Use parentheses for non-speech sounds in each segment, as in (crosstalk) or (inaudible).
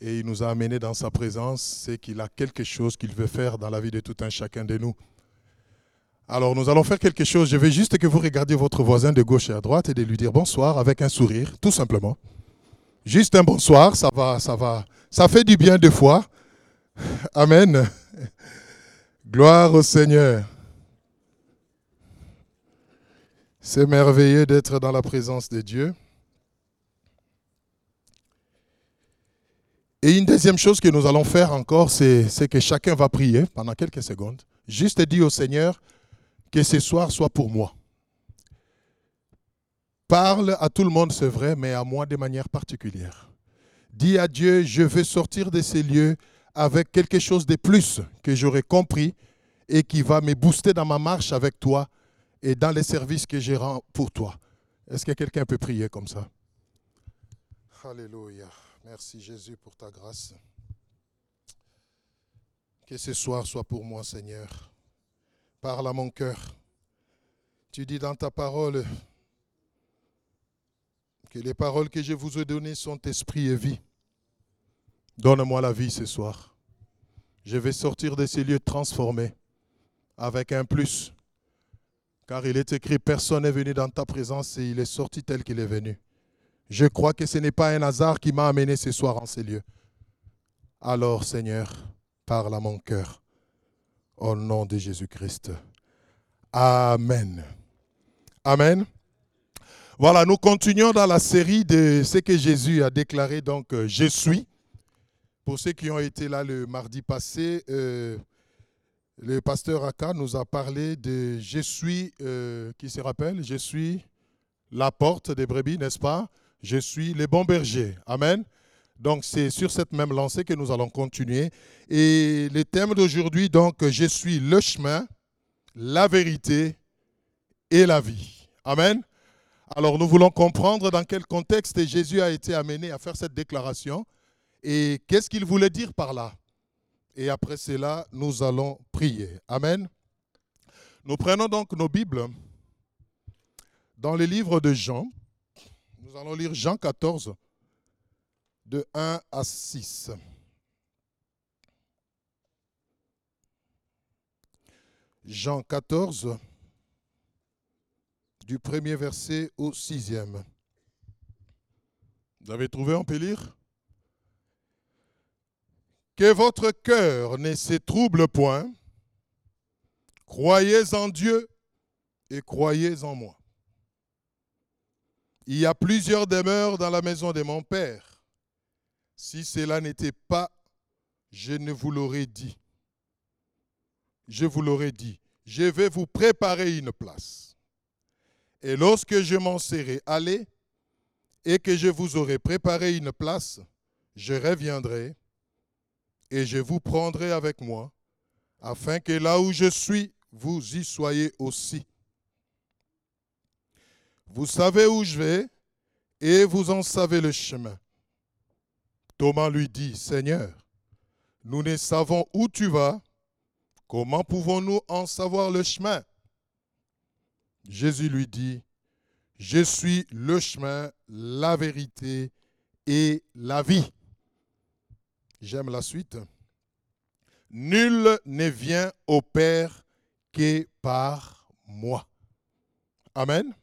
et il nous a amenés dans sa présence, c'est qu'il a quelque chose qu'il veut faire dans la vie de tout un chacun de nous. Alors nous allons faire quelque chose. Je veux juste que vous regardiez votre voisin de gauche et à droite et de lui dire bonsoir avec un sourire, tout simplement. Juste un bonsoir, ça va, ça va, ça fait du bien deux fois. Amen. Gloire au Seigneur. C'est merveilleux d'être dans la présence de Dieu. Et une deuxième chose que nous allons faire encore, c'est que chacun va prier pendant quelques secondes. Juste dire au Seigneur que ce soir soit pour moi. Parle à tout le monde, c'est vrai, mais à moi de manière particulière. Dis à Dieu, je veux sortir de ces lieux avec quelque chose de plus que j'aurais compris et qui va me booster dans ma marche avec toi et dans les services que j'ai rends pour toi. Est-ce que quelqu'un peut prier comme ça? Alléluia. Merci Jésus pour ta grâce. Que ce soir soit pour moi, Seigneur. Parle à mon cœur. Tu dis dans ta parole que les paroles que je vous ai données sont esprit et vie. Donne-moi la vie ce soir. Je vais sortir de ces lieux transformés avec un plus. Car il est écrit, personne n'est venu dans ta présence et il est sorti tel qu'il est venu. Je crois que ce n'est pas un hasard qui m'a amené ce soir en ces lieux. Alors, Seigneur, parle à mon cœur. Au nom de Jésus-Christ. Amen. Amen. Voilà, nous continuons dans la série de ce que Jésus a déclaré, donc euh, je suis. Pour ceux qui ont été là le mardi passé, euh, le pasteur Aka nous a parlé de je suis, euh, qui se rappelle, je suis la porte des brebis, n'est-ce pas? Je suis le bon berger. Amen. Donc c'est sur cette même lancée que nous allons continuer. Et le thème d'aujourd'hui, donc, je suis le chemin, la vérité et la vie. Amen. Alors nous voulons comprendre dans quel contexte Jésus a été amené à faire cette déclaration et qu'est-ce qu'il voulait dire par là. Et après cela, nous allons prier. Amen. Nous prenons donc nos Bibles dans le livre de Jean. Nous allons lire Jean 14, de 1 à 6. Jean 14, du premier verset au sixième. Vous avez trouvé, on peut lire? Que votre cœur ne se trouble point. Croyez en Dieu et croyez en moi. Il y a plusieurs demeures dans la maison de mon Père. Si cela n'était pas, je ne vous l'aurais dit. Je vous l'aurais dit. Je vais vous préparer une place. Et lorsque je m'en serai allé et que je vous aurai préparé une place, je reviendrai et je vous prendrai avec moi, afin que là où je suis, vous y soyez aussi. Vous savez où je vais et vous en savez le chemin. Thomas lui dit, Seigneur, nous ne savons où tu vas, comment pouvons-nous en savoir le chemin? Jésus lui dit, Je suis le chemin, la vérité et la vie. J'aime la suite. Nul ne vient au Père que par moi. Amen.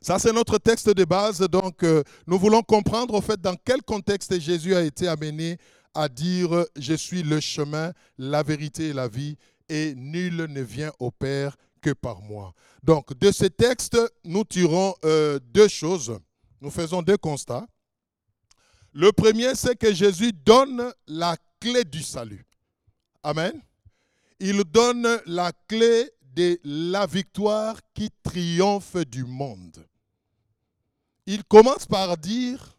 Ça, c'est notre texte de base. Donc, euh, nous voulons comprendre, au fait, dans quel contexte Jésus a été amené à dire Je suis le chemin, la vérité et la vie, et nul ne vient au Père que par moi. Donc, de ce texte, nous tirons euh, deux choses. Nous faisons deux constats. Le premier, c'est que Jésus donne la clé du salut. Amen. Il donne la clé de la victoire qui triomphe du monde. Il commence par dire,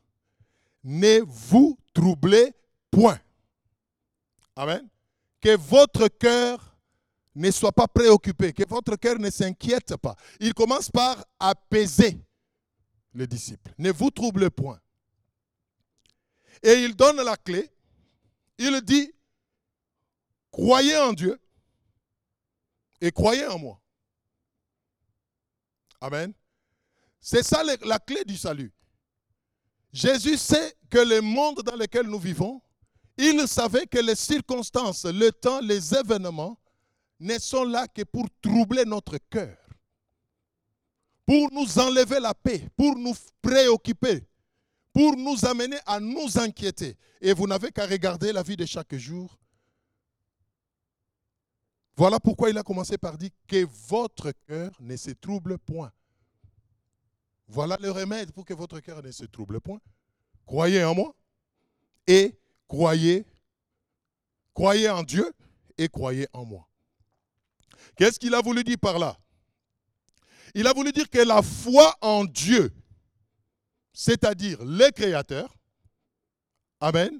ne vous troublez point. Amen. Que votre cœur ne soit pas préoccupé, que votre cœur ne s'inquiète pas. Il commence par apaiser les disciples. Ne vous troublez point. Et il donne la clé. Il dit, croyez en Dieu et croyez en moi. Amen. C'est ça la clé du salut. Jésus sait que le monde dans lequel nous vivons, il savait que les circonstances, le temps, les événements ne sont là que pour troubler notre cœur, pour nous enlever la paix, pour nous préoccuper, pour nous amener à nous inquiéter. Et vous n'avez qu'à regarder la vie de chaque jour. Voilà pourquoi il a commencé par dire que votre cœur ne se trouble point. Voilà le remède pour que votre cœur ne se trouble point. Croyez en moi et croyez, croyez en Dieu et croyez en moi. Qu'est-ce qu'il a voulu dire par là? Il a voulu dire que la foi en Dieu, c'est-à-dire le Créateur, Amen,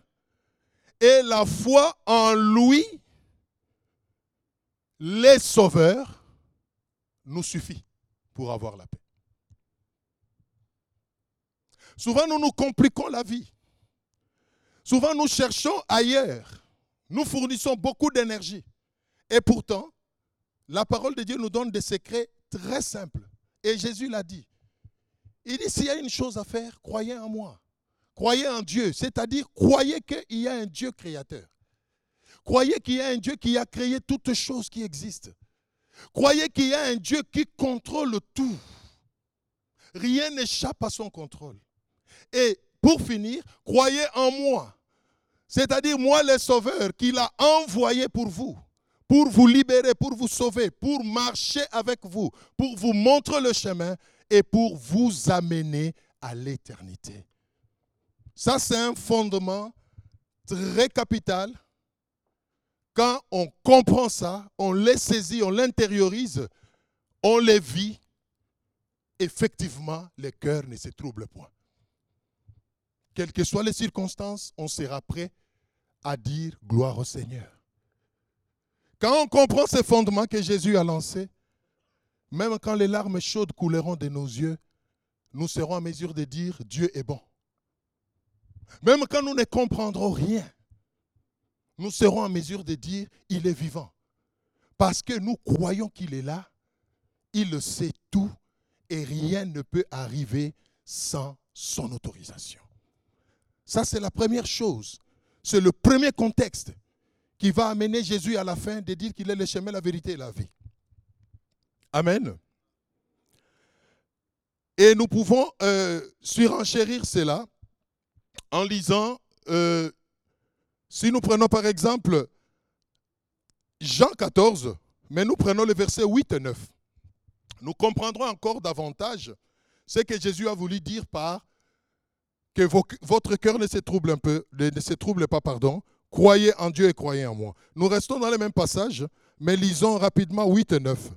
et la foi en lui, les sauveurs, nous suffit pour avoir la paix. Souvent, nous nous compliquons la vie. Souvent, nous cherchons ailleurs. Nous fournissons beaucoup d'énergie. Et pourtant, la parole de Dieu nous donne des secrets très simples. Et Jésus l'a dit. Il dit, s'il y a une chose à faire, croyez en moi. Croyez en Dieu, c'est-à-dire croyez qu'il y a un Dieu créateur. Croyez qu'il y a un Dieu qui a créé toutes choses qui existent. Croyez qu'il y a un Dieu qui contrôle tout. Rien n'échappe à son contrôle. Et pour finir, croyez en moi. C'est-à-dire moi le sauveur qu'il a envoyé pour vous, pour vous libérer, pour vous sauver, pour marcher avec vous, pour vous montrer le chemin et pour vous amener à l'éternité. Ça, c'est un fondement très capital. Quand on comprend ça, on les saisit, on l'intériorise, on les vit, effectivement, le cœur ne se trouble point quelles que soient les circonstances, on sera prêt à dire gloire au Seigneur. Quand on comprend ces fondements que Jésus a lancés, même quand les larmes chaudes couleront de nos yeux, nous serons en mesure de dire Dieu est bon. Même quand nous ne comprendrons rien, nous serons en mesure de dire il est vivant. Parce que nous croyons qu'il est là, il sait tout et rien ne peut arriver sans son autorisation. Ça, c'est la première chose. C'est le premier contexte qui va amener Jésus à la fin de dire qu'il est le chemin, la vérité et la vie. Amen. Et nous pouvons euh, surenchérir cela en lisant, euh, si nous prenons par exemple Jean 14, mais nous prenons le verset 8 et 9, nous comprendrons encore davantage ce que Jésus a voulu dire par que votre cœur ne se trouble un peu, ne se trouble pas, pardon. Croyez en Dieu et croyez en moi. Nous restons dans le même passage, mais lisons rapidement 8 et 9.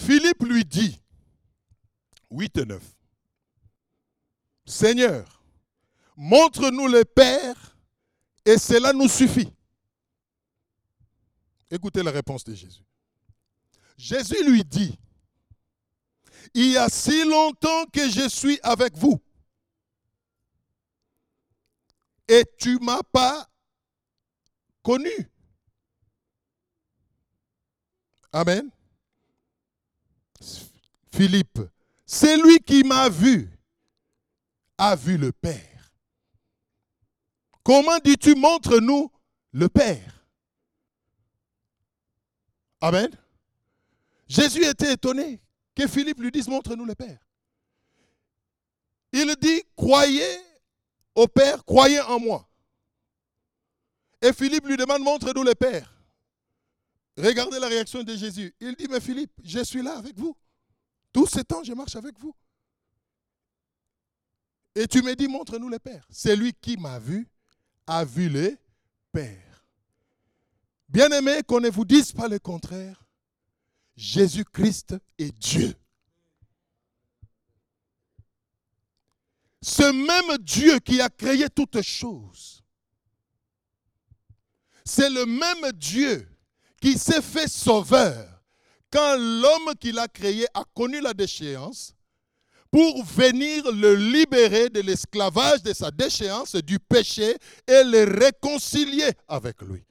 Philippe lui dit, 8 et 9, Seigneur, montre-nous le Père et cela nous suffit. Écoutez la réponse de Jésus. Jésus lui dit, il y a si longtemps que je suis avec vous et tu ne m'as pas connu. Amen. Philippe, celui qui m'a vu a vu le Père. Comment dis-tu, montre-nous le Père? Amen. Jésus était étonné que Philippe lui dise, montre-nous le Père. Il dit, croyez au Père, croyez en moi. Et Philippe lui demande, montre-nous le Père. Regardez la réaction de Jésus. Il dit, mais Philippe, je suis là avec vous. Tout ce temps, je marche avec vous. Et tu me dis, montre-nous le Père. Celui qui m'a vu a vu le Père. Bien-aimé, qu'on ne vous dise pas le contraire? Jésus-Christ est Dieu. Ce même Dieu qui a créé toutes choses, c'est le même Dieu qui s'est fait sauveur quand l'homme qu'il a créé a connu la déchéance pour venir le libérer de l'esclavage de sa déchéance, du péché et le réconcilier avec lui.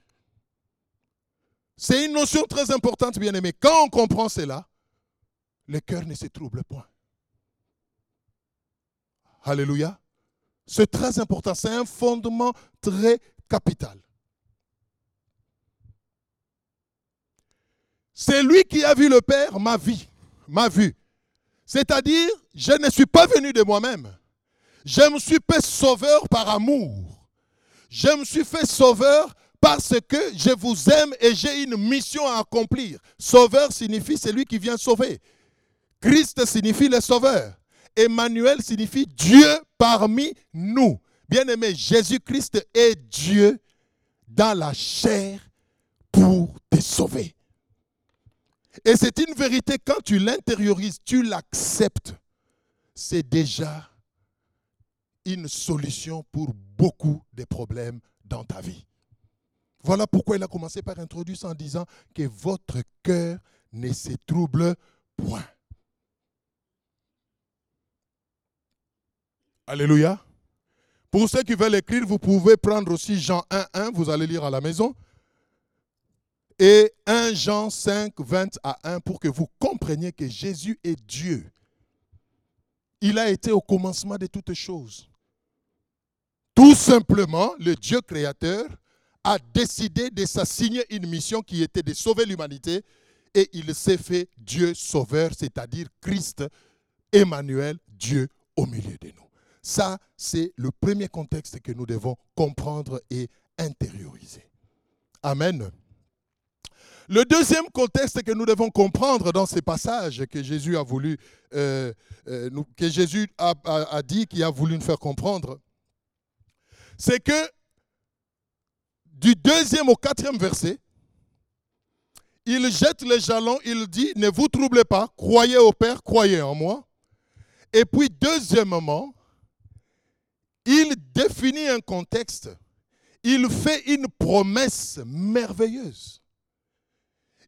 C'est une notion très importante, bien aimé. Quand on comprend cela, le cœur ne se trouble point. Alléluia. C'est très important. C'est un fondement très capital. C'est lui qui a vu le Père, ma vie, ma vue. C'est-à-dire, je ne suis pas venu de moi-même. Je me suis fait sauveur par amour. Je me suis fait sauveur parce que je vous aime et j'ai une mission à accomplir. Sauveur signifie celui qui vient sauver. Christ signifie le sauveur. Emmanuel signifie Dieu parmi nous. Bien-aimé, Jésus-Christ est Dieu dans la chair pour te sauver. Et c'est une vérité, quand tu l'intériorises, tu l'acceptes, c'est déjà une solution pour beaucoup de problèmes dans ta vie. Voilà pourquoi il a commencé par introduire ça en disant que votre cœur ne se trouble point. Alléluia. Pour ceux qui veulent écrire, vous pouvez prendre aussi Jean 1, 1, vous allez lire à la maison. Et 1 Jean 5, 20 à 1 pour que vous compreniez que Jésus est Dieu. Il a été au commencement de toutes choses. Tout simplement, le Dieu créateur a décidé de s'assigner une mission qui était de sauver l'humanité et il s'est fait Dieu sauveur, c'est-à-dire Christ, Emmanuel, Dieu au milieu de nous. Ça, c'est le premier contexte que nous devons comprendre et intérioriser. Amen. Le deuxième contexte que nous devons comprendre dans ces passages que Jésus a voulu, euh, euh, que Jésus a, a dit, qu'il a voulu nous faire comprendre, c'est que du deuxième au quatrième verset, il jette les jalons, il dit, ne vous troublez pas, croyez au Père, croyez en moi. Et puis, deuxièmement, il définit un contexte, il fait une promesse merveilleuse.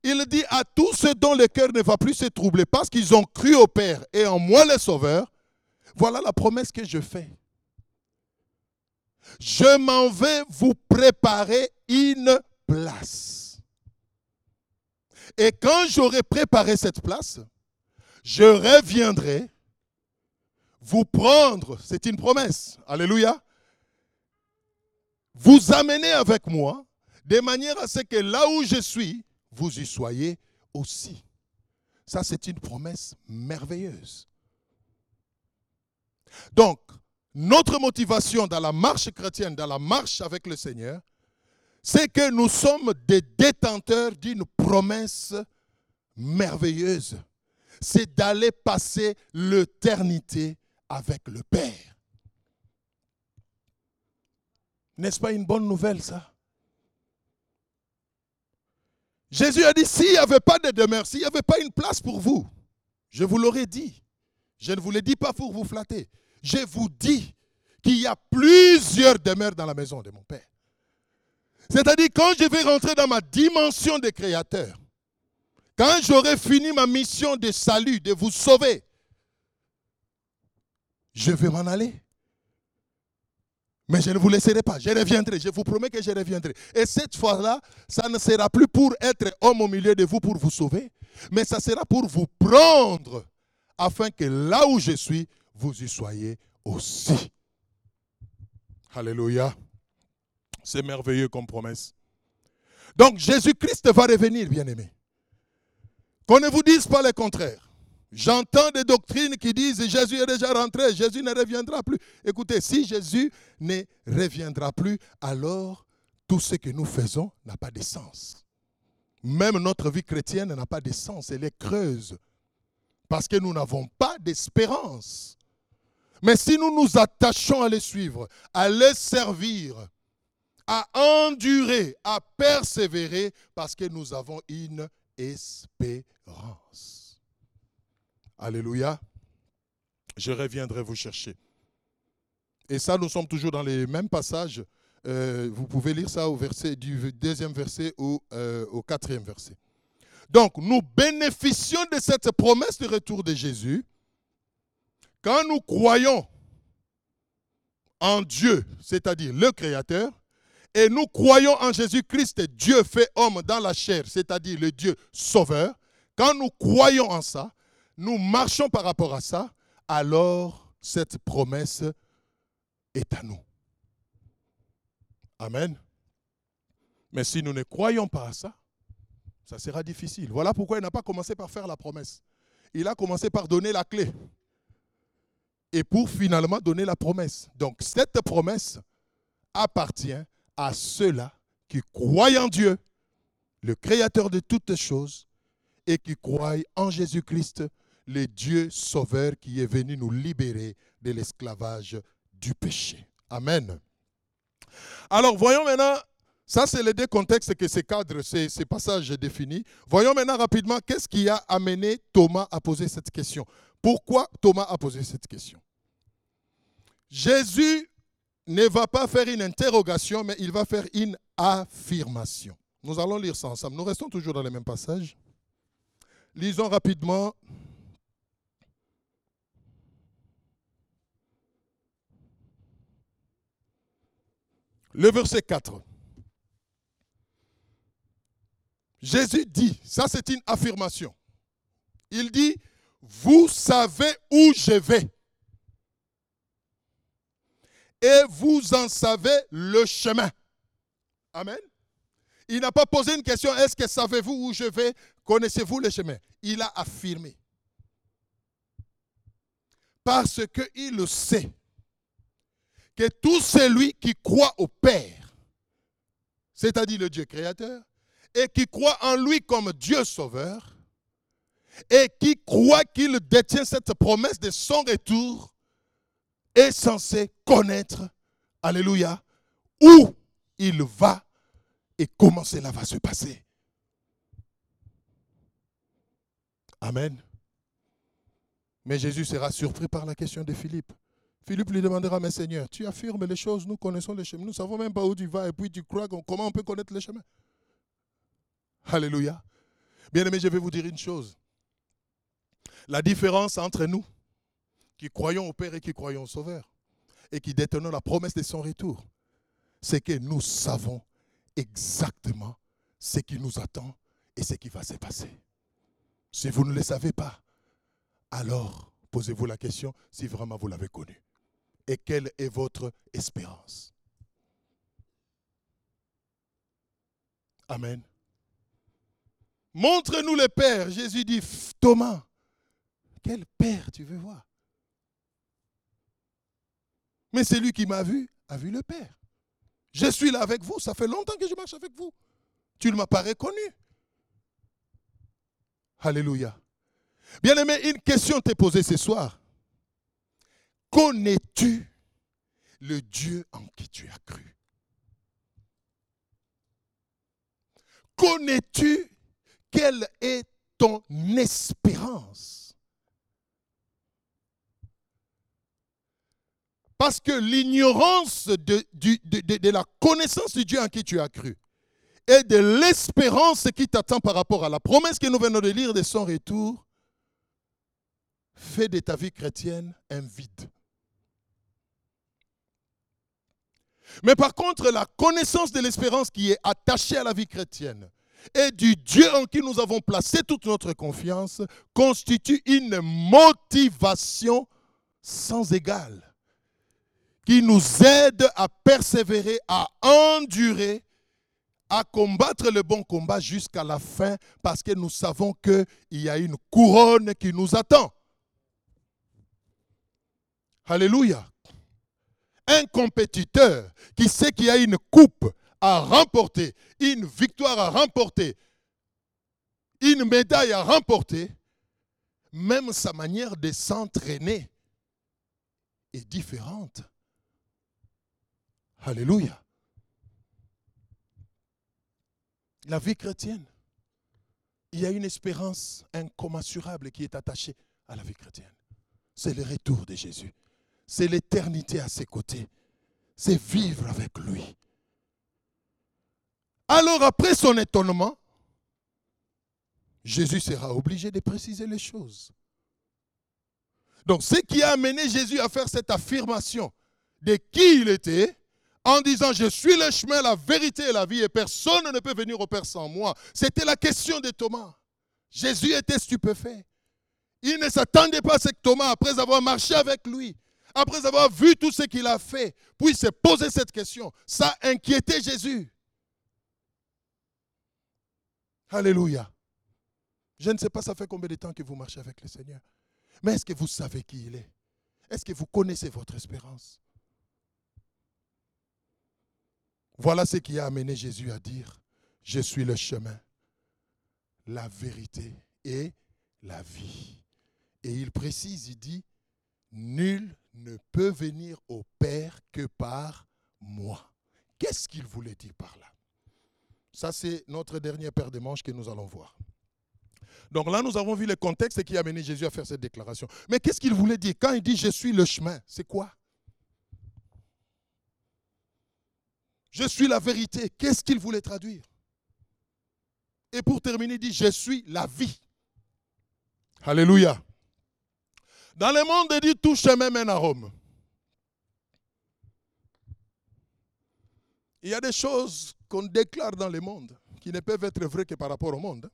Il dit à tous ceux dont le cœur ne va plus se troubler parce qu'ils ont cru au Père et en moi le Sauveur, voilà la promesse que je fais. Je m'en vais vous préparer une place. Et quand j'aurai préparé cette place, je reviendrai vous prendre, c'est une promesse, alléluia, vous amener avec moi, de manière à ce que là où je suis, vous y soyez aussi. Ça, c'est une promesse merveilleuse. Donc, notre motivation dans la marche chrétienne, dans la marche avec le Seigneur, c'est que nous sommes des détenteurs d'une promesse merveilleuse. C'est d'aller passer l'éternité avec le Père. N'est-ce pas une bonne nouvelle ça? Jésus a dit, s'il n'y avait pas de demeure, s'il n'y avait pas une place pour vous, je vous l'aurais dit. Je ne vous le dis pas pour vous flatter je vous dis qu'il y a plusieurs demeures dans la maison de mon Père. C'est-à-dire, quand je vais rentrer dans ma dimension de créateur, quand j'aurai fini ma mission de salut, de vous sauver, je vais m'en aller. Mais je ne vous laisserai pas. Je reviendrai. Je vous promets que je reviendrai. Et cette fois-là, ça ne sera plus pour être homme au milieu de vous pour vous sauver, mais ça sera pour vous prendre afin que là où je suis, vous y soyez aussi. Alléluia. C'est merveilleux comme promesse. Donc Jésus-Christ va revenir, bien-aimé. Qu'on ne vous dise pas le contraire. J'entends des doctrines qui disent Jésus est déjà rentré, Jésus ne reviendra plus. Écoutez, si Jésus ne reviendra plus, alors tout ce que nous faisons n'a pas de sens. Même notre vie chrétienne n'a pas de sens, elle est creuse. Parce que nous n'avons pas d'espérance. Mais si nous nous attachons à les suivre, à les servir, à endurer, à persévérer, parce que nous avons une espérance. Alléluia. Je reviendrai vous chercher. Et ça, nous sommes toujours dans les mêmes passages. Euh, vous pouvez lire ça au verset du deuxième verset au, euh, au quatrième verset. Donc, nous bénéficions de cette promesse de retour de Jésus quand nous croyons en Dieu, c'est-à-dire le Créateur, et nous croyons en Jésus-Christ, Dieu fait homme dans la chair, c'est-à-dire le Dieu sauveur, quand nous croyons en ça, nous marchons par rapport à ça, alors cette promesse est à nous. Amen. Mais si nous ne croyons pas à ça, ça sera difficile. Voilà pourquoi il n'a pas commencé par faire la promesse. Il a commencé par donner la clé. Et pour finalement donner la promesse. Donc cette promesse appartient à ceux-là qui croient en Dieu, le Créateur de toutes choses, et qui croient en Jésus-Christ, le Dieu sauveur qui est venu nous libérer de l'esclavage du péché. Amen. Alors voyons maintenant, ça c'est les deux contextes que ces cadres, ces, ces passages définis. Voyons maintenant rapidement qu'est-ce qui a amené Thomas à poser cette question? Pourquoi Thomas a posé cette question? Jésus ne va pas faire une interrogation, mais il va faire une affirmation. Nous allons lire ça ensemble. Nous restons toujours dans les mêmes passages. Lisons rapidement. Le verset 4. Jésus dit, ça c'est une affirmation. Il dit, vous savez où je vais. Et vous en savez le chemin. Amen. Il n'a pas posé une question, est-ce que savez-vous où je vais? Connaissez-vous le chemin? Il a affirmé. Parce qu'il sait que tout celui qui croit au Père, c'est-à-dire le Dieu créateur, et qui croit en lui comme Dieu sauveur, et qui croit qu'il détient cette promesse de son retour, est censé connaître, alléluia, où il va et comment cela va se passer. Amen. Mais Jésus sera surpris par la question de Philippe. Philippe lui demandera, mais Seigneur, tu affirmes les choses, nous connaissons les chemins, nous ne savons même pas où tu vas et puis tu crois comment on peut connaître les chemins. Alléluia. Bien aimé, je vais vous dire une chose. La différence entre nous, qui croyons au Père et qui croyons au Sauveur, et qui détenons la promesse de son retour, c'est que nous savons exactement ce qui nous attend et ce qui va se passer. Si vous ne le savez pas, alors posez-vous la question si vraiment vous l'avez connu. Et quelle est votre espérance? Amen. Montre-nous le Père. Jésus dit, Thomas, quel Père tu veux voir? Mais c'est lui qui m'a vu, a vu le Père. Je suis là avec vous, ça fait longtemps que je marche avec vous. Tu ne m'as pas reconnu. Alléluia. Bien aimé, une question t'est posée ce soir. Connais-tu le Dieu en qui tu as cru? Connais-tu quelle est ton espérance? Parce que l'ignorance de, la connaissance du Dieu en qui tu as cru et de l'espérance qui t'attend par rapport à la promesse que nous venons de lire de son retour. Fait de ta vie chrétienne un vide. Mais par contre, la connaissance de l'espérance qui est attachée à la vie chrétienne et du Dieu en qui nous avons placé toute notre confiance constitue une motivation sans égale qui nous aide à persévérer, à endurer à combattre le bon combat jusqu'à la fin parce que nous savons qu'il y a une couronne qui nous attend. Alléluia. Un compétiteur qui sait qu'il y a une coupe à remporter, une victoire à remporter, une médaille à remporter, même sa manière de s'entraîner est différente. Alléluia. la vie chrétienne, il y a une espérance incommensurable qui est attachée à la vie chrétienne. C'est le retour de Jésus. C'est l'éternité à ses côtés. C'est vivre avec lui. Alors après son étonnement, Jésus sera obligé de préciser les choses. Donc ce qui a amené Jésus à faire cette affirmation de qui il était, en disant Je suis le chemin, la vérité et la vie, et personne ne peut venir au Père sans moi. C'était la question de Thomas. Jésus était stupéfait. Il ne s'attendait pas à ce que Thomas, après avoir marché avec lui, après avoir vu tout ce qu'il a fait, puisse se poser cette question. Ça inquiétait Jésus. Alléluia. Je ne sais pas, ça fait combien de temps que vous marchez avec le Seigneur. Mais est-ce que vous savez qui il est? Est-ce que vous connaissez votre espérance? Voilà ce qui a amené Jésus à dire, je suis le chemin, la vérité et la vie. Et il précise, il dit, nul ne peut venir au Père que par moi. Qu'est-ce qu'il voulait dire par là? Ça, c'est notre dernier paire de manches que nous allons voir. Donc là, nous avons vu le contexte qui a amené Jésus à faire cette déclaration. Mais qu'est-ce qu'il voulait dire? Quand il dit je suis le chemin, c'est quoi? Je suis la vérité. Qu'est-ce qu'il voulait traduire? Et pour terminer, il dit je suis la vie. Alléluia. Dans le monde, il dit tout chemin mène à Rome. Il y a des choses qu'on déclare dans le monde qui ne peuvent être vraies que par rapport au monde.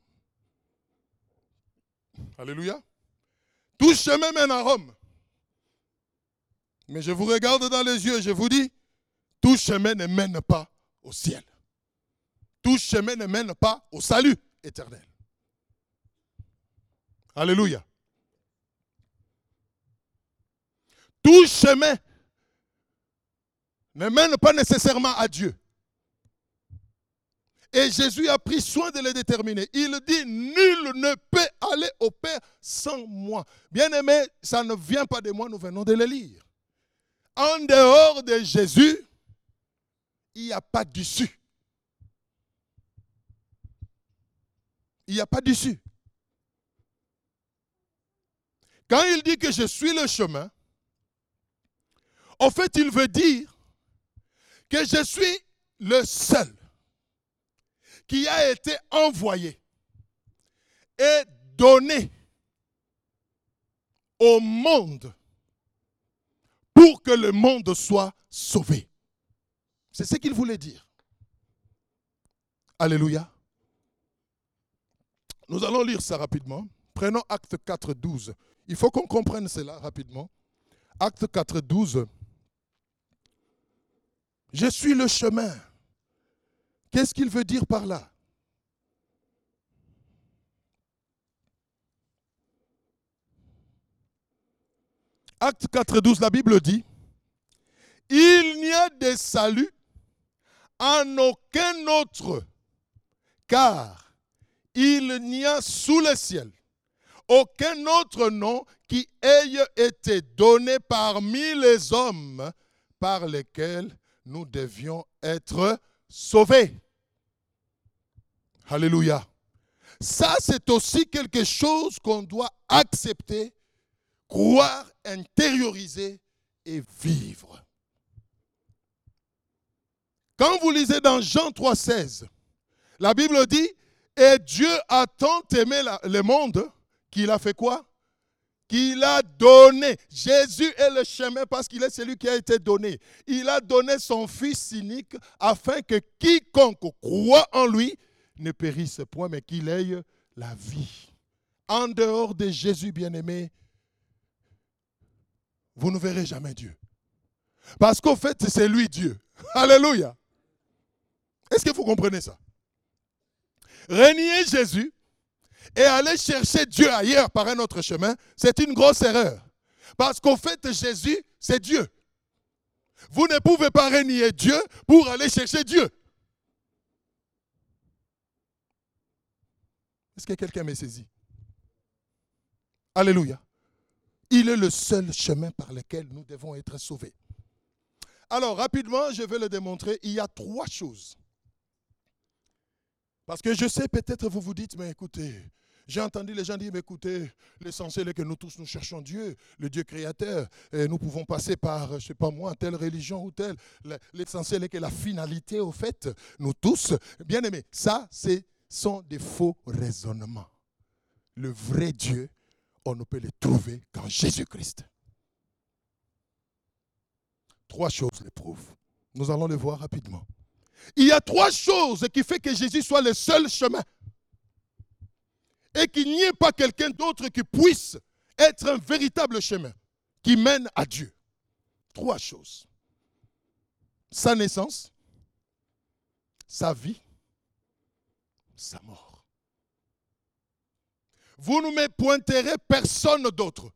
Alléluia. Tout chemin mène à Rome. Mais je vous regarde dans les yeux et je vous dis, tout chemin ne mène pas au ciel. Tout chemin ne mène pas au salut éternel. Alléluia. Tout chemin ne mène pas nécessairement à Dieu. Et Jésus a pris soin de les déterminer. Il dit, nul ne peut aller au Père sans moi. Bien aimé, ça ne vient pas de moi, nous venons de le lire. En dehors de Jésus, il n'y a pas d'issue. Il n'y a pas d'issue. Quand il dit que je suis le chemin, en fait, il veut dire que je suis le seul qui a été envoyé et donné au monde pour que le monde soit sauvé. C'est ce qu'il voulait dire. Alléluia. Nous allons lire ça rapidement. Prenons acte 4, 12. Il faut qu'on comprenne cela rapidement. Acte 4, 12. Je suis le chemin. Qu'est-ce qu'il veut dire par là? Acte 4, 12, la Bible dit, il n'y a de salut en aucun autre, car il n'y a sous le ciel aucun autre nom qui ait été donné parmi les hommes par lesquels nous devions être sauvés. Alléluia. Ça, c'est aussi quelque chose qu'on doit accepter, croire, intérioriser et vivre. Quand vous lisez dans Jean 3,16, la Bible dit Et Dieu a tant aimé le monde qu'il a fait quoi qu'il a donné. Jésus est le chemin parce qu'il est celui qui a été donné. Il a donné son Fils unique afin que quiconque croit en lui ne périsse point, mais qu'il ait la vie. En dehors de Jésus bien-aimé, vous ne verrez jamais Dieu. Parce qu'au fait, c'est lui Dieu. (laughs) Alléluia. Est-ce que vous comprenez ça? Renier Jésus, et aller chercher Dieu ailleurs par un autre chemin, c'est une grosse erreur. Parce qu'au fait, Jésus, c'est Dieu. Vous ne pouvez pas renier Dieu pour aller chercher Dieu. Est-ce que quelqu'un m'est saisi? Alléluia. Il est le seul chemin par lequel nous devons être sauvés. Alors, rapidement, je vais le démontrer. Il y a trois choses. Parce que je sais, peut-être vous vous dites, mais écoutez, j'ai entendu les gens dire, écoutez, l'essentiel est que nous tous, nous cherchons Dieu, le Dieu créateur. Et nous pouvons passer par, je ne sais pas moi, telle religion ou telle. L'essentiel est que la finalité, au fait, nous tous, bien aimés, ça, ce sont des faux raisonnements. Le vrai Dieu, on ne peut le trouver qu'en Jésus-Christ. Trois choses le prouvent. Nous allons le voir rapidement. Il y a trois choses qui font que Jésus soit le seul chemin. Et qu'il n'y ait pas quelqu'un d'autre qui puisse être un véritable chemin qui mène à Dieu. Trois choses. Sa naissance, sa vie, sa mort. Vous ne me pointerez personne d'autre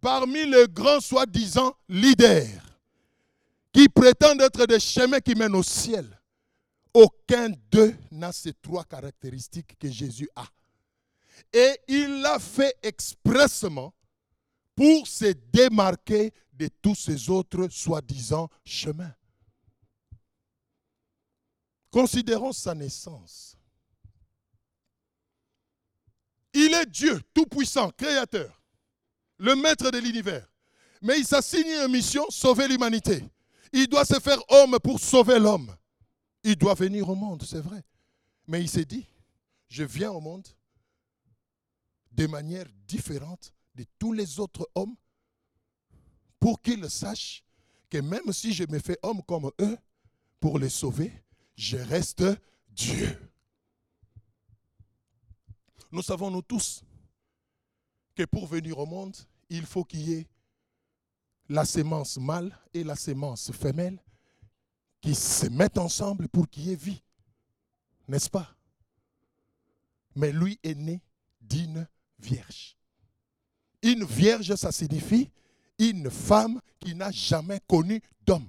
parmi les grands soi-disant leaders qui prétendent être des chemins qui mènent au ciel. Aucun d'eux n'a ces trois caractéristiques que Jésus a. Et il l'a fait expressement pour se démarquer de tous ces autres soi-disant chemins. Considérons sa naissance. Il est Dieu tout-puissant, créateur, le maître de l'univers. Mais il s'assigne une mission, sauver l'humanité. Il doit se faire homme pour sauver l'homme. Il doit venir au monde, c'est vrai. Mais il s'est dit, je viens au monde de manière différente de tous les autres hommes pour qu'ils sachent que même si je me fais homme comme eux, pour les sauver, je reste Dieu. Nous savons, nous tous, que pour venir au monde, il faut qu'il y ait la sémence mâle et la sémence femelle qui se mettent ensemble pour qu'il y ait vie. N'est-ce pas? Mais lui est né d'une vierge. Une vierge, ça signifie une femme qui n'a jamais connu d'homme.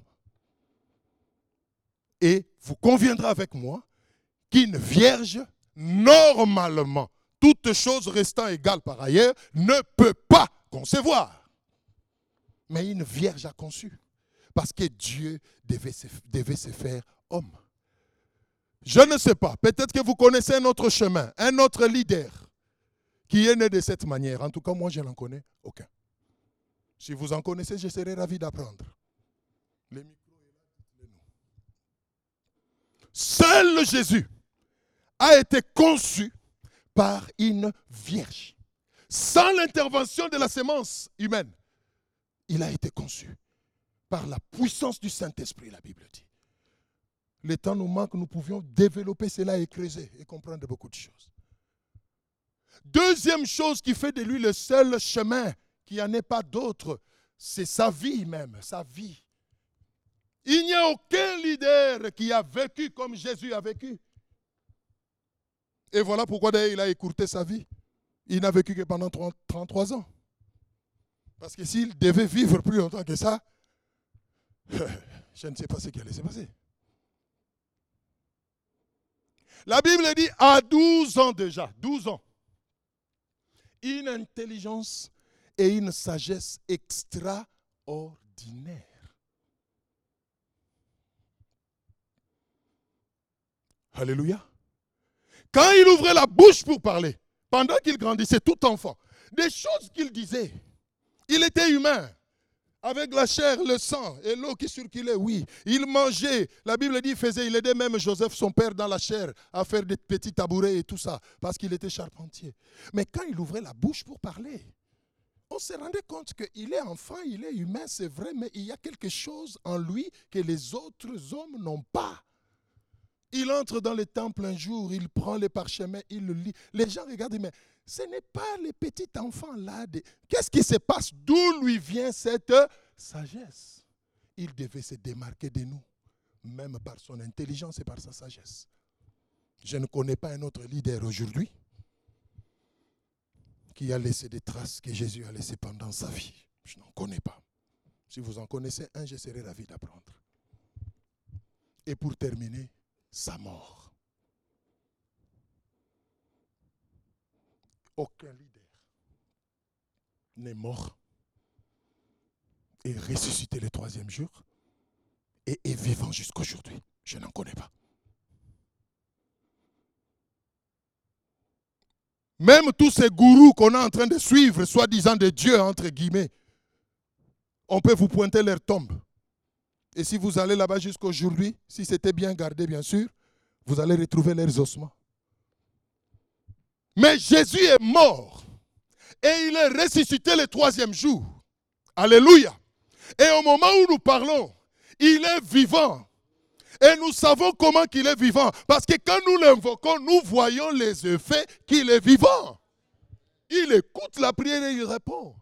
Et vous conviendrez avec moi qu'une vierge, normalement, toutes choses restant égales par ailleurs, ne peut pas concevoir. Mais une vierge a conçu. Parce que Dieu devait se, devait se faire homme. Je ne sais pas. Peut-être que vous connaissez un autre chemin, un autre leader qui est né de cette manière. En tout cas, moi, je n'en connais aucun. Si vous en connaissez, je serais ravi d'apprendre. Seul Jésus a été conçu par une vierge, sans l'intervention de la sémence humaine. Il a été conçu par la puissance du Saint-Esprit, la Bible dit. Le temps nous manque, nous pouvions développer cela et creuser et comprendre beaucoup de choses. Deuxième chose qui fait de lui le seul chemin, qui en est pas d'autre, c'est sa vie même, sa vie. Il n'y a aucun leader qui a vécu comme Jésus a vécu. Et voilà pourquoi d'ailleurs il a écourté sa vie. Il n'a vécu que pendant 33 ans. Parce que s'il devait vivre plus longtemps que ça, (laughs) je ne sais pas ce qui allait se passer. La Bible dit à 12 ans déjà, 12 ans, une intelligence et une sagesse extraordinaire. Alléluia. Quand il ouvrait la bouche pour parler, pendant qu'il grandissait tout enfant, des choses qu'il disait, il était humain. Avec la chair, le sang et l'eau qui circulait, oui. Il mangeait. La Bible dit, il faisait, il aidait même Joseph, son père, dans la chair, à faire des petits tabourets et tout ça, parce qu'il était charpentier. Mais quand il ouvrait la bouche pour parler, on se rendait compte qu'il est enfant, il est humain, c'est vrai, mais il y a quelque chose en lui que les autres hommes n'ont pas. Il entre dans le temple un jour, il prend les parchemins, il le lit. Les gens regardent, mais ce n'est pas les petits enfants là. Qu'est-ce qui se passe? D'où lui vient cette sagesse? Il devait se démarquer de nous, même par son intelligence et par sa sagesse. Je ne connais pas un autre leader aujourd'hui qui a laissé des traces que Jésus a laissées pendant sa vie. Je n'en connais pas. Si vous en connaissez un, je serai ravi d'apprendre. Et pour terminer, sa mort. Aucun leader n'est mort et ressuscité le troisième jour et est vivant jusqu'aujourd'hui. Je n'en connais pas. Même tous ces gourous qu'on est en train de suivre, soi-disant de Dieu, entre guillemets, on peut vous pointer leur tombe. Et si vous allez là-bas jusqu'aujourd'hui, si c'était bien gardé, bien sûr, vous allez retrouver leurs ossements. Mais Jésus est mort et il est ressuscité le troisième jour. Alléluia. Et au moment où nous parlons, Il est vivant. Et nous savons comment qu'il est vivant. Parce que quand nous l'invoquons, nous voyons les effets qu'il est vivant. Il écoute la prière et il répond.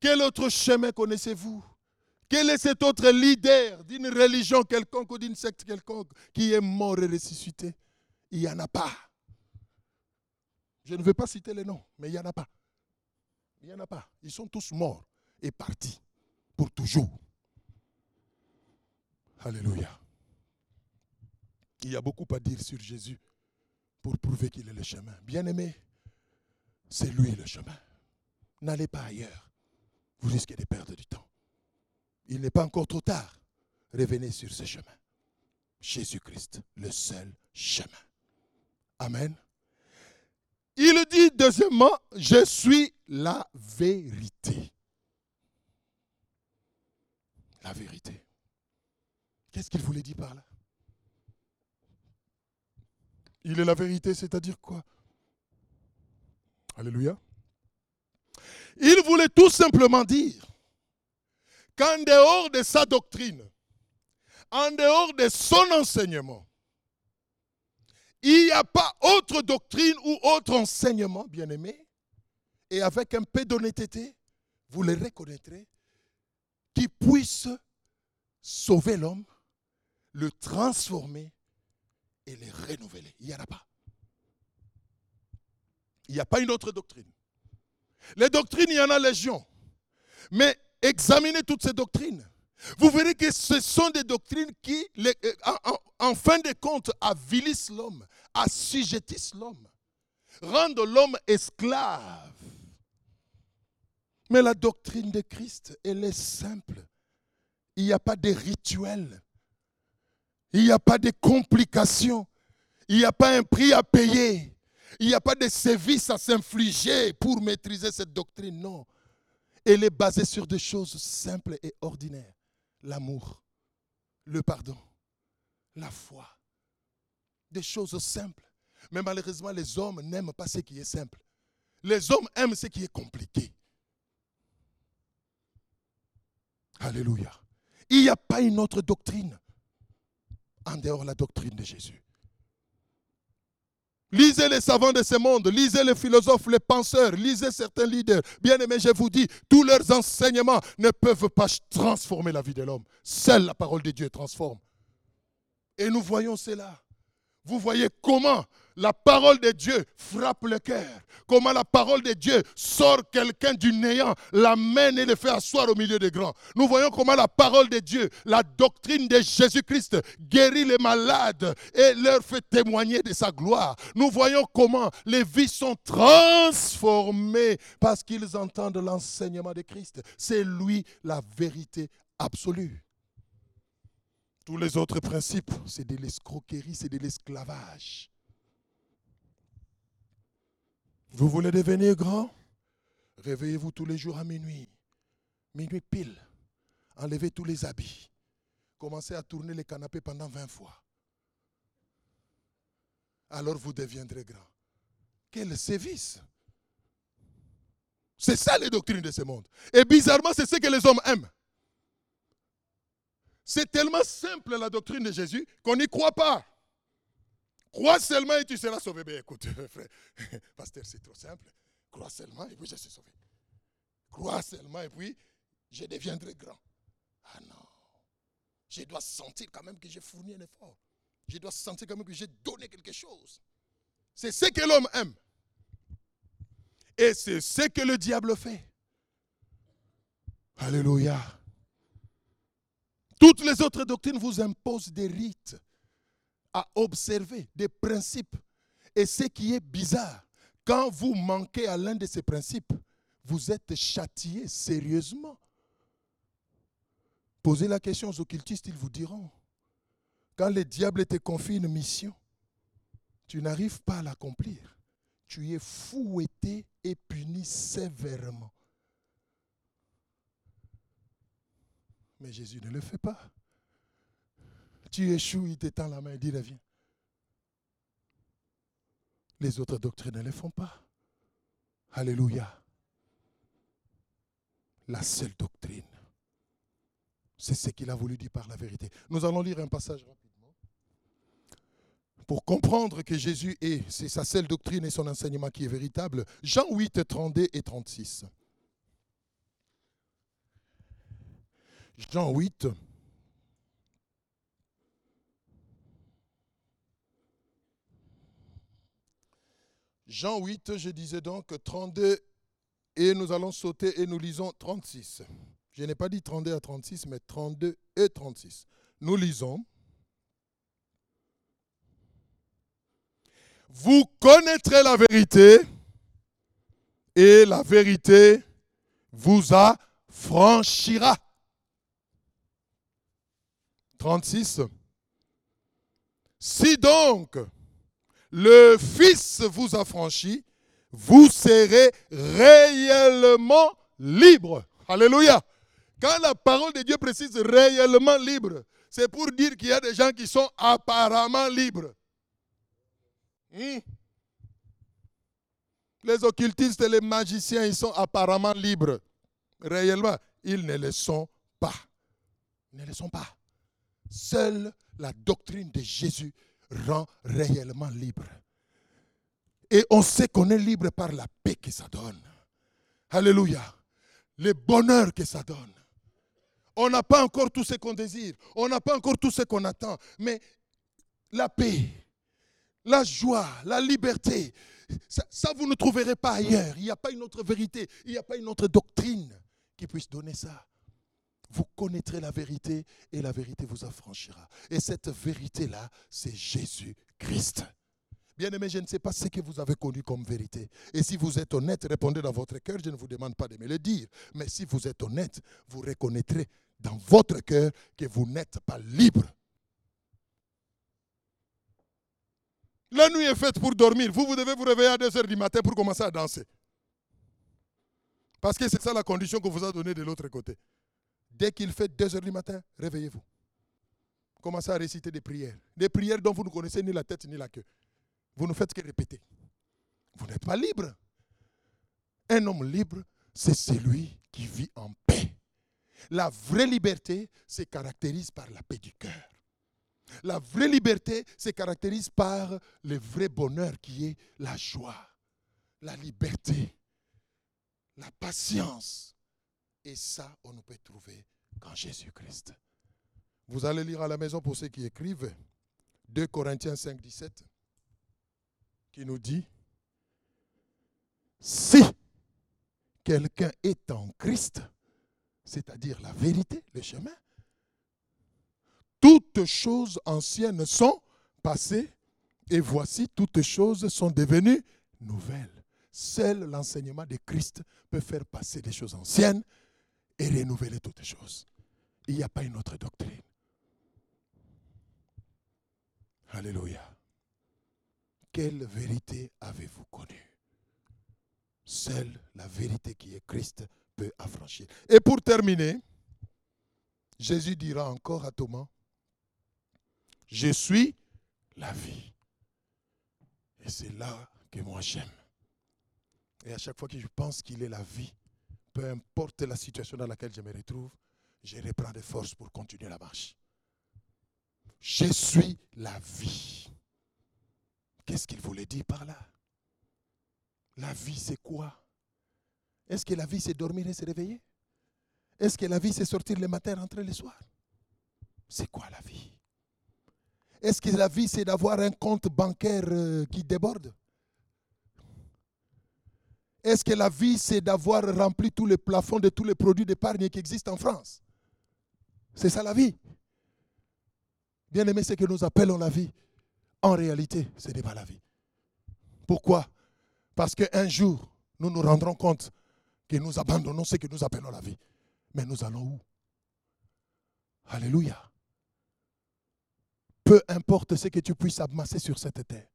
Quel autre chemin connaissez-vous? Quel est cet autre leader d'une religion quelconque ou d'une secte quelconque qui est mort et ressuscité? Il n'y en a pas. Je ne veux pas citer les noms, mais il n'y en a pas. Il n'y en a pas. Ils sont tous morts et partis pour toujours. Alléluia. Il y a beaucoup à dire sur Jésus pour prouver qu'il est le chemin. Bien-aimé, c'est lui le chemin. N'allez pas ailleurs. Vous risquez de perdre du temps. Il n'est pas encore trop tard. Revenez sur ce chemin. Jésus-Christ, le seul chemin. Amen. Il dit deuxièmement, je suis la vérité. La vérité. Qu'est-ce qu'il voulait dire par là? Il est la vérité, c'est-à-dire quoi? Alléluia. Il voulait tout simplement dire qu'en dehors de sa doctrine, en dehors de son enseignement, il n'y a pas autre doctrine ou autre enseignement, bien-aimé, et avec un peu d'honnêteté, vous le reconnaîtrez, qui puisse sauver l'homme, le transformer et le renouveler. Il n'y en a pas. Il n'y a pas une autre doctrine. Les doctrines, il y en a légion. Mais examinez toutes ces doctrines. Vous verrez que ce sont des doctrines qui, euh, en, fin de compte, avilissent l'homme, assujettissent l'homme, rendent l'homme esclave. Mais la doctrine de Christ, elle est simple. Il n'y a pas de rituel. Il n'y a pas de complications. Il n'y a pas un prix à payer. Il n'y a pas de service à s'infliger pour maîtriser cette doctrine. Non. Elle est basée sur des choses simples et ordinaires. L'amour, le pardon, la foi. Des choses simples. Mais malheureusement, les hommes n'aiment pas ce qui est simple. Les hommes aiment ce qui est compliqué. Alléluia. Il n'y a pas une autre doctrine en dehors de la doctrine de Jésus. Lisez les savants de ce monde, lisez les philosophes, les penseurs, lisez certains leaders. Bien aimé, je vous dis, tous leurs enseignements ne peuvent pas transformer la vie de l'homme. Seule la parole de Dieu transforme. Et nous voyons cela. Vous voyez comment la parole de Dieu frappe le cœur. Comment la parole de Dieu sort quelqu'un du néant, l'amène et le fait asseoir au milieu des grands. Nous voyons comment la parole de Dieu, la doctrine de Jésus-Christ guérit les malades et leur fait témoigner de sa gloire. Nous voyons comment les vies sont transformées parce qu'ils entendent l'enseignement de Christ. C'est lui la vérité absolue. Tous les autres principes, c'est de l'escroquerie, c'est de l'esclavage. Vous voulez devenir grand? Réveillez-vous tous les jours à minuit. Minuit pile. Enlevez tous les habits. Commencez à tourner les canapés pendant 20 fois. Alors vous deviendrez grand. Quel service C'est ça les doctrines de ce monde. Et bizarrement, c'est ce que les hommes aiment. C'est tellement simple la doctrine de Jésus qu'on n'y croit pas. Crois seulement et tu seras sauvé. Mais écoute, (laughs) frère, pasteur, c'est trop simple. Crois seulement et puis je suis sauvé. Crois seulement et puis je deviendrai grand. Ah non. Je dois sentir quand même que j'ai fourni un effort. Je dois sentir quand même que j'ai donné quelque chose. C'est ce que l'homme aime. Et c'est ce que le diable fait. Alléluia. Toutes les autres doctrines vous imposent des rites à observer des principes. Et ce qui est bizarre, quand vous manquez à l'un de ces principes, vous êtes châtié sérieusement. Posez la question aux occultistes, ils vous diront. Quand le diable te confie une mission, tu n'arrives pas à l'accomplir. Tu es fouetté et puni sévèrement. Mais Jésus ne le fait pas tu échoues, il t'étend la main et dit reviens. Les autres doctrines ne le font pas. Alléluia. La seule doctrine, C'est ce qu'il a voulu dire par la vérité. Nous allons lire un passage rapidement pour comprendre que Jésus est, c'est sa seule doctrine et son enseignement qui est véritable. Jean 8, 32 et 36. Jean 8. Jean 8, je disais donc 32 et nous allons sauter et nous lisons 36. Je n'ai pas dit 32 à 36, mais 32 et 36. Nous lisons. Vous connaîtrez la vérité et la vérité vous affranchira. 36. Si donc le Fils vous affranchit, vous serez réellement libre. Alléluia. Quand la parole de Dieu précise réellement libre, c'est pour dire qu'il y a des gens qui sont apparemment libres. Hmm? Les occultistes et les magiciens, ils sont apparemment libres. Réellement, ils ne le sont pas. Ils ne le sont pas. Seule la doctrine de Jésus rend réellement libre. Et on sait qu'on est libre par la paix que ça donne. Alléluia. Le bonheur que ça donne. On n'a pas encore tout ce qu'on désire. On n'a pas encore tout ce qu'on attend. Mais la paix, la joie, la liberté, ça, vous ne trouverez pas ailleurs. Il n'y a pas une autre vérité. Il n'y a pas une autre doctrine qui puisse donner ça vous connaîtrez la vérité et la vérité vous affranchira. Et cette vérité-là, c'est Jésus-Christ. Bien-aimé, je ne sais pas ce que vous avez connu comme vérité. Et si vous êtes honnête, répondez dans votre cœur. Je ne vous demande pas de me le dire. Mais si vous êtes honnête, vous reconnaîtrez dans votre cœur que vous n'êtes pas libre. La nuit est faite pour dormir. Vous, vous devez vous réveiller à 2 heures du matin pour commencer à danser. Parce que c'est ça la condition qu'on vous a donnée de l'autre côté. Dès qu'il fait 2 heures du matin, réveillez-vous. Commencez à réciter des prières. Des prières dont vous ne connaissez ni la tête ni la queue. Vous ne faites que répéter. Vous n'êtes pas libre. Un homme libre, c'est celui qui vit en paix. La vraie liberté se caractérise par la paix du cœur. La vraie liberté se caractérise par le vrai bonheur qui est la joie, la liberté, la patience, et ça, on ne peut trouver qu'en Jésus-Christ. Vous allez lire à la maison pour ceux qui écrivent 2 Corinthiens 5, 17, qui nous dit, si quelqu'un est en Christ, c'est-à-dire la vérité, le chemin, toutes choses anciennes sont passées et voici toutes choses sont devenues nouvelles. Seul l'enseignement de Christ peut faire passer des choses anciennes et renouveler toutes choses. Il n'y a pas une autre doctrine. Alléluia. Quelle vérité avez-vous connue? Seule la vérité qui est Christ peut affranchir. Et pour terminer, Jésus dira encore à Thomas, je suis la vie. Et c'est là que moi j'aime. Et à chaque fois que je pense qu'il est la vie, peu importe la situation dans laquelle je me retrouve, je reprends des forces pour continuer la marche. Je suis la vie. Qu'est-ce qu'il voulait dire par là? La vie, c'est quoi? Est-ce que la vie, c'est dormir et se réveiller? Est-ce que la vie, c'est sortir le matin, rentrer le soir? C'est quoi la vie? Est-ce que la vie, c'est d'avoir un compte bancaire euh, qui déborde? Est-ce que la vie, c'est d'avoir rempli tous les plafonds de tous les produits d'épargne qui existent en France? C'est ça la vie. Bien aimé, ce que nous appelons la vie, en réalité, ce n'est pas la vie. Pourquoi? Parce qu'un jour, nous nous rendrons compte que nous abandonnons ce que nous appelons la vie. Mais nous allons où? Alléluia. Peu importe ce que tu puisses amasser sur cette terre,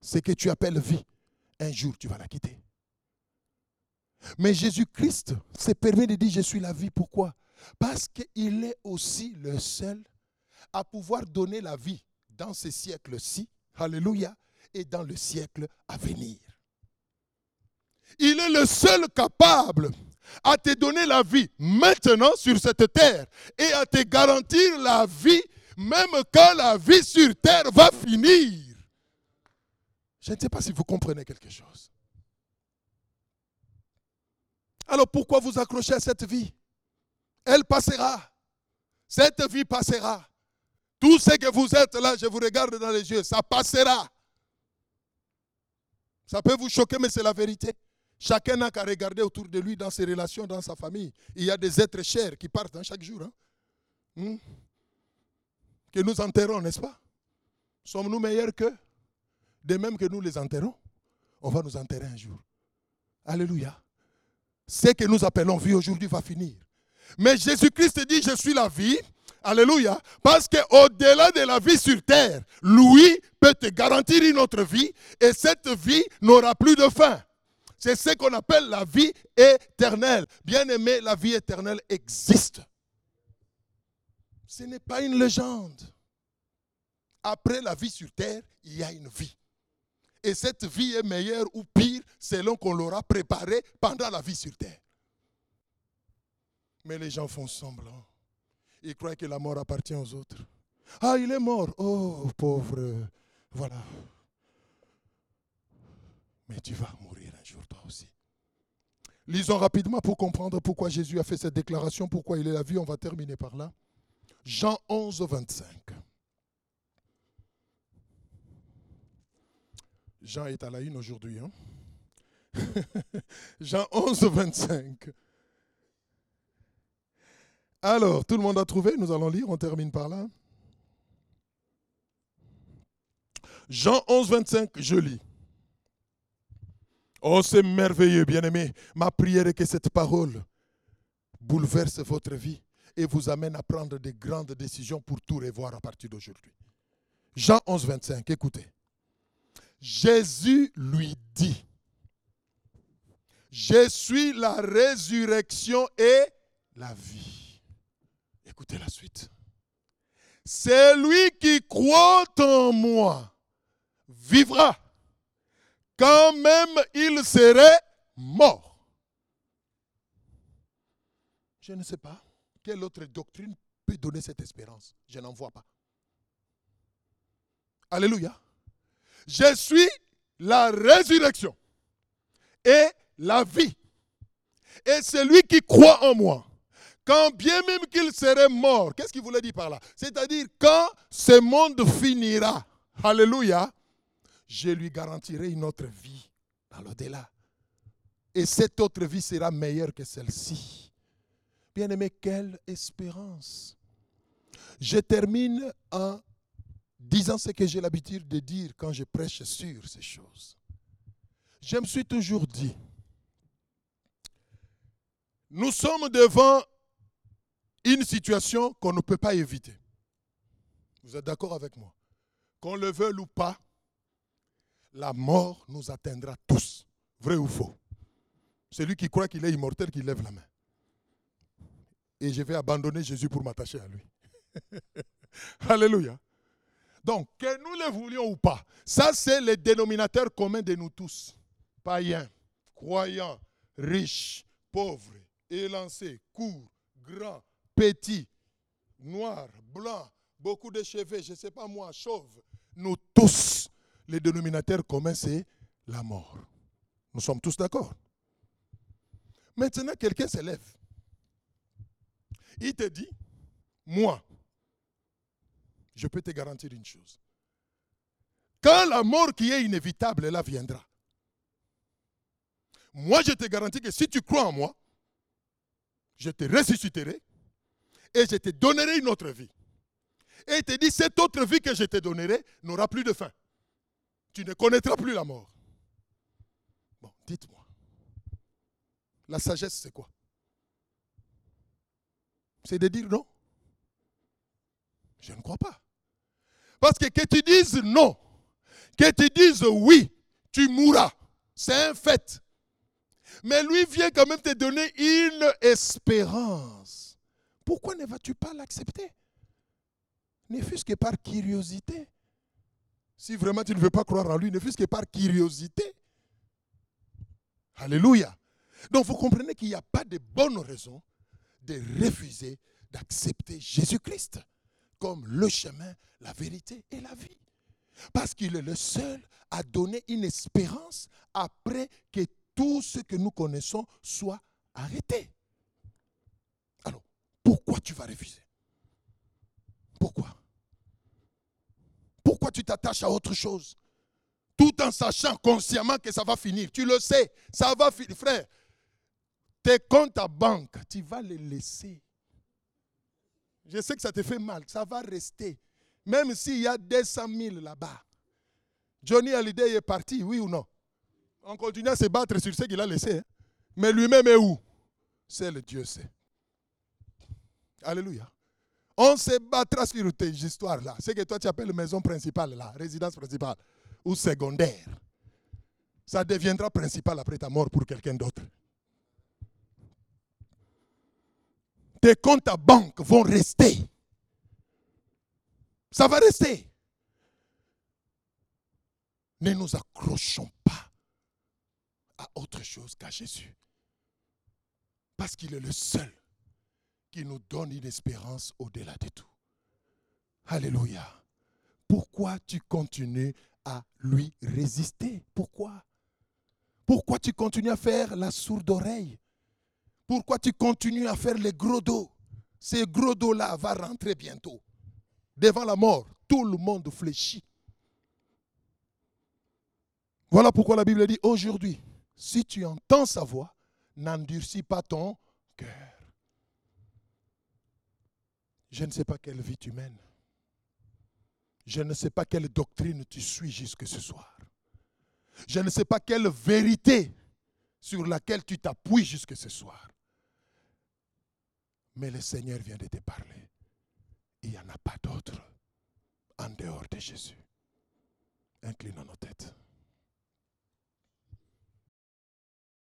ce que tu appelles vie, un jour tu vas la quitter. Mais Jésus-Christ s'est permis de dire je suis la vie. Pourquoi? Parce qu'il est aussi le seul à pouvoir donner la vie dans ce siècle-ci, alléluia, et dans le siècle à venir. Il est le seul capable à te donner la vie maintenant sur cette terre et à te garantir la vie même quand la vie sur terre va finir. Je ne sais pas si vous comprenez quelque chose. Alors pourquoi vous accrochez à cette vie? Elle passera. Cette vie passera. Tout ce que vous êtes là, je vous regarde dans les yeux, ça passera. Ça peut vous choquer, mais c'est la vérité. Chacun n'a qu'à regarder autour de lui, dans ses relations, dans sa famille. Il y a des êtres chers qui partent hein, chaque jour. Hein. Hmm? Que nous enterrons, n'est-ce pas? Sommes-nous meilleurs qu'eux? De même que nous les enterrons, on va nous enterrer un jour. Alléluia. Ce que nous appelons vie aujourd'hui va finir. Mais Jésus-Christ dit, je suis la vie. Alléluia. Parce qu'au-delà de la vie sur terre, lui peut te garantir une autre vie et cette vie n'aura plus de fin. C'est ce qu'on appelle la vie éternelle. Bien aimé, la vie éternelle existe. Ce n'est pas une légende. Après la vie sur terre, il y a une vie. Et cette vie est meilleure ou pire selon qu'on l'aura préparée pendant la vie sur terre. Mais les gens font semblant. Ils croient que la mort appartient aux autres. Ah, il est mort. Oh, pauvre. Voilà. Mais tu vas mourir un jour toi aussi. Lisons rapidement pour comprendre pourquoi Jésus a fait cette déclaration, pourquoi il est la vie. On va terminer par là. Jean 11, 25. Jean est à la une aujourd'hui. Hein? (laughs) Jean 11, 25. Alors, tout le monde a trouvé? Nous allons lire, on termine par là. Jean 11, 25, je lis. Oh, c'est merveilleux, bien-aimé. Ma prière est que cette parole bouleverse votre vie et vous amène à prendre de grandes décisions pour tout revoir à partir d'aujourd'hui. Jean 11, 25, écoutez. Jésus lui dit, je suis la résurrection et la vie. Écoutez la suite. C'est lui qui croit en moi vivra quand même il serait mort. Je ne sais pas quelle autre doctrine peut donner cette espérance. Je n'en vois pas. Alléluia. Je suis la résurrection et la vie. Et celui qui croit en moi, quand bien même qu'il serait mort, qu'est-ce qu'il voulait dire par là? C'est-à-dire quand ce monde finira, alléluia, je lui garantirai une autre vie dans l'au-delà. Et cette autre vie sera meilleure que celle-ci. Bien-aimé, quelle espérance. Je termine en disant ce que j'ai l'habitude de dire quand je prêche sur ces choses. Je me suis toujours dit, nous sommes devant une situation qu'on ne peut pas éviter. Vous êtes d'accord avec moi? Qu'on le veuille ou pas, la mort nous atteindra tous. Vrai ou faux Celui qui croit qu'il est immortel, qui lève la main. Et je vais abandonner Jésus pour m'attacher à lui. (laughs) Alléluia. Donc, que nous le voulions ou pas, ça c'est le dénominateur commun de nous tous. Païens, croyants, riches, pauvres, élancés, courts, grands, petits, noirs, blancs, beaucoup de cheveux, je ne sais pas moi, chauves. Nous tous, le dénominateur commun, c'est la mort. Nous sommes tous d'accord. Maintenant, quelqu'un s'élève. Il te dit, moi, je peux te garantir une chose. Quand la mort qui est inévitable, là viendra. Moi, je te garantis que si tu crois en moi, je te ressusciterai et je te donnerai une autre vie. Et te dit, cette autre vie que je te donnerai n'aura plus de fin. Tu ne connaîtras plus la mort. Bon, dites-moi. La sagesse, c'est quoi? C'est de dire non? Je ne crois pas. Parce que que tu dises non, que tu dises oui, tu mourras. C'est un fait. Mais lui vient quand même te donner une espérance. Pourquoi ne vas-tu pas l'accepter? Ne fût-ce que par curiosité. Si vraiment tu ne veux pas croire en lui, ne fût-ce que par curiosité. Alléluia. Donc vous comprenez qu'il n'y a pas de bonne raison de refuser d'accepter Jésus-Christ comme le chemin, la vérité et la vie. Parce qu'il est le seul à donner une espérance après que tout ce que nous connaissons soit arrêté. Alors, pourquoi tu vas refuser? Pourquoi? Pourquoi tu t'attaches à autre chose? Tout en sachant consciemment que ça va finir. Tu le sais, ça va finir. Frère, tes comptes à banque, tu vas les laisser. Je sais que ça te fait mal, ça va rester. Même s'il y a 200 000 là-bas. Johnny Hallyday est parti, oui ou non? On continue à se battre sur ce qu'il a laissé. Hein. Mais lui-même est où? C'est le Dieu sait. Alléluia. On se battra sur tes histoires-là. Ce que toi tu appelles maison principale, là, résidence principale, ou secondaire. Ça deviendra principal après ta mort pour quelqu'un d'autre. Tes comptes à banque vont rester. Ça va rester. Ne nous accrochons pas à autre chose qu'à Jésus. Parce qu'il est le seul qui nous donne une espérance au-delà de tout. Alléluia. Pourquoi tu continues à lui résister? Pourquoi? Pourquoi tu continues à faire la sourde oreille? Pourquoi tu continues à faire les gros dos? Ces gros dos-là vont rentrer bientôt. Devant la mort, tout le monde fléchit. Voilà pourquoi la Bible dit aujourd'hui, si tu entends sa voix, n'endurcis pas ton cœur. Je ne sais pas quelle vie tu mènes. Je ne sais pas quelle doctrine tu suis jusque ce soir. Je ne sais pas quelle vérité sur laquelle tu t'appuies jusque ce soir. Mais le Seigneur vient de te parler. Il n'y en a pas d'autre en dehors de Jésus. Inclinons nos têtes.